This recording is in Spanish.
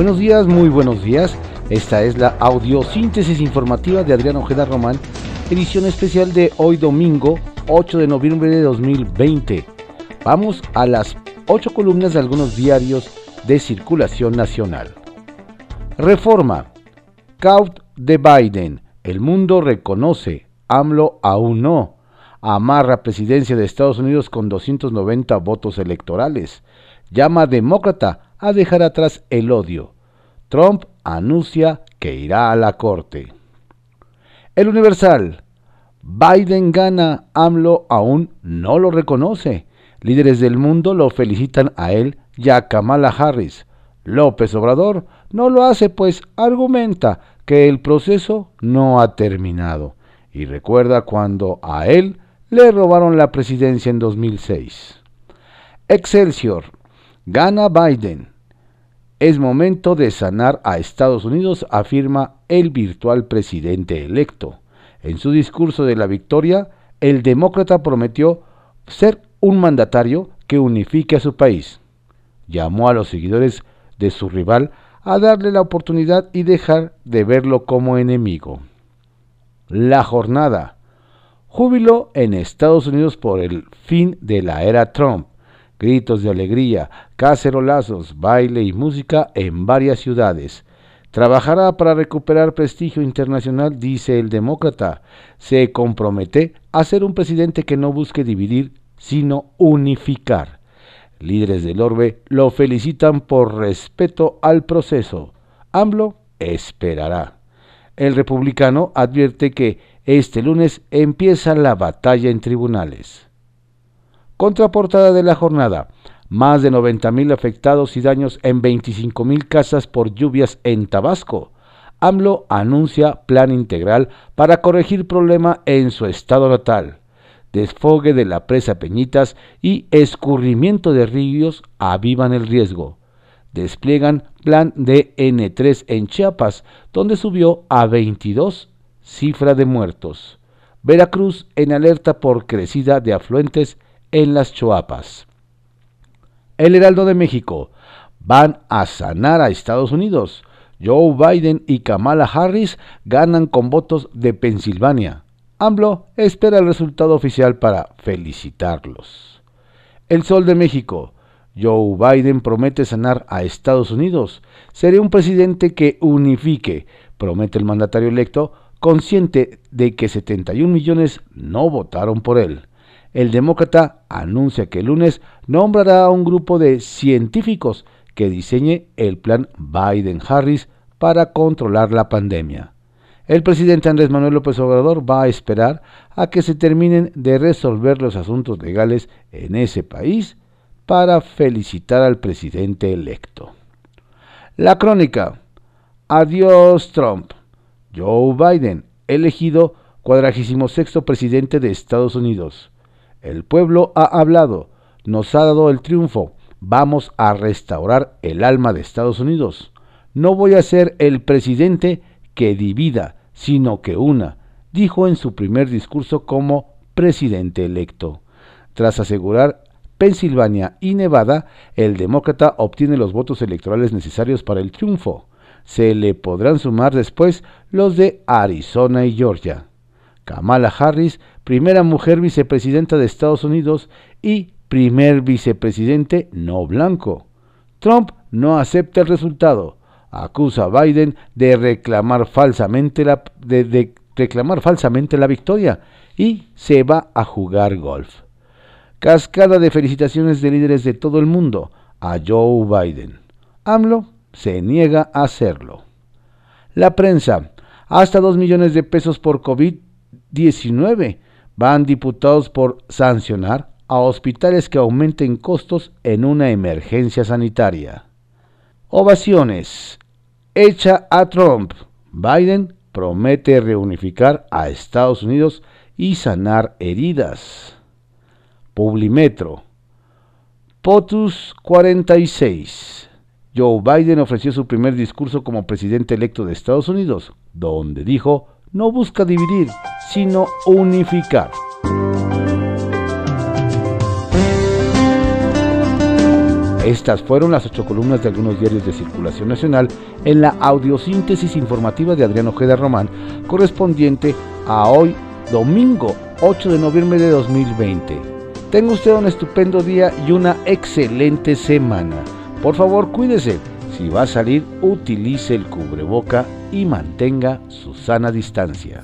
Buenos días, muy buenos días. Esta es la audiosíntesis informativa de Adrián Ojeda Román, edición especial de hoy domingo 8 de noviembre de 2020. Vamos a las 8 columnas de algunos diarios de circulación nacional. Reforma. Caut de Biden. El mundo reconoce. AMLO aún no. Amarra presidencia de Estados Unidos con 290 votos electorales. Llama demócrata a dejar atrás el odio. Trump anuncia que irá a la corte. El Universal. Biden gana, AMLO aún no lo reconoce. Líderes del mundo lo felicitan a él y a Kamala Harris. López Obrador no lo hace pues argumenta que el proceso no ha terminado y recuerda cuando a él le robaron la presidencia en 2006. Excelsior. Gana Biden. Es momento de sanar a Estados Unidos, afirma el virtual presidente electo. En su discurso de la victoria, el demócrata prometió ser un mandatario que unifique a su país. Llamó a los seguidores de su rival a darle la oportunidad y dejar de verlo como enemigo. La jornada. Júbilo en Estados Unidos por el fin de la era Trump gritos de alegría, cacerolazos, baile y música en varias ciudades. Trabajará para recuperar prestigio internacional, dice el demócrata. Se compromete a ser un presidente que no busque dividir, sino unificar. Líderes del orbe lo felicitan por respeto al proceso. AMLO esperará. El republicano advierte que este lunes empieza la batalla en tribunales. Contraportada de la jornada. Más de 90.000 afectados y daños en 25.000 casas por lluvias en Tabasco. AMLO anuncia plan integral para corregir problema en su estado natal. Desfogue de la presa Peñitas y escurrimiento de ríos avivan el riesgo. Despliegan plan de N3 en Chiapas, donde subió a 22 cifra de muertos. Veracruz en alerta por crecida de afluentes en las Choapas. El Heraldo de México van a sanar a Estados Unidos. Joe Biden y Kamala Harris ganan con votos de Pensilvania. AMLO espera el resultado oficial para felicitarlos. El Sol de México. Joe Biden promete sanar a Estados Unidos. Seré un presidente que unifique, promete el mandatario electo, consciente de que 71 millones no votaron por él el demócrata anuncia que el lunes nombrará a un grupo de científicos que diseñe el plan Biden-Harris para controlar la pandemia. El presidente Andrés Manuel López Obrador va a esperar a que se terminen de resolver los asuntos legales en ese país para felicitar al presidente electo. La crónica. Adiós Trump. Joe Biden, elegido cuadragésimo sexto presidente de Estados Unidos. El pueblo ha hablado, nos ha dado el triunfo, vamos a restaurar el alma de Estados Unidos. No voy a ser el presidente que divida, sino que una, dijo en su primer discurso como presidente electo. Tras asegurar Pensilvania y Nevada, el demócrata obtiene los votos electorales necesarios para el triunfo. Se le podrán sumar después los de Arizona y Georgia. Kamala Harris, primera mujer vicepresidenta de Estados Unidos y primer vicepresidente no blanco. Trump no acepta el resultado. Acusa a Biden de reclamar falsamente la, de reclamar falsamente la victoria y se va a jugar golf. Cascada de felicitaciones de líderes de todo el mundo a Joe Biden. AMLO se niega a hacerlo. La prensa, hasta 2 millones de pesos por COVID 19 van diputados por sancionar a hospitales que aumenten costos en una emergencia sanitaria. Ovaciones. Echa a Trump. Biden promete reunificar a Estados Unidos y sanar heridas. Publimetro. POTUS 46. Joe Biden ofreció su primer discurso como presidente electo de Estados Unidos, donde dijo no busca dividir, sino unificar. Estas fueron las ocho columnas de algunos diarios de circulación nacional en la audiosíntesis informativa de Adrián Ojeda Román, correspondiente a hoy, domingo 8 de noviembre de 2020. Tenga usted un estupendo día y una excelente semana. Por favor, cuídese. Si va a salir, utilice el cubreboca y mantenga su sana distancia.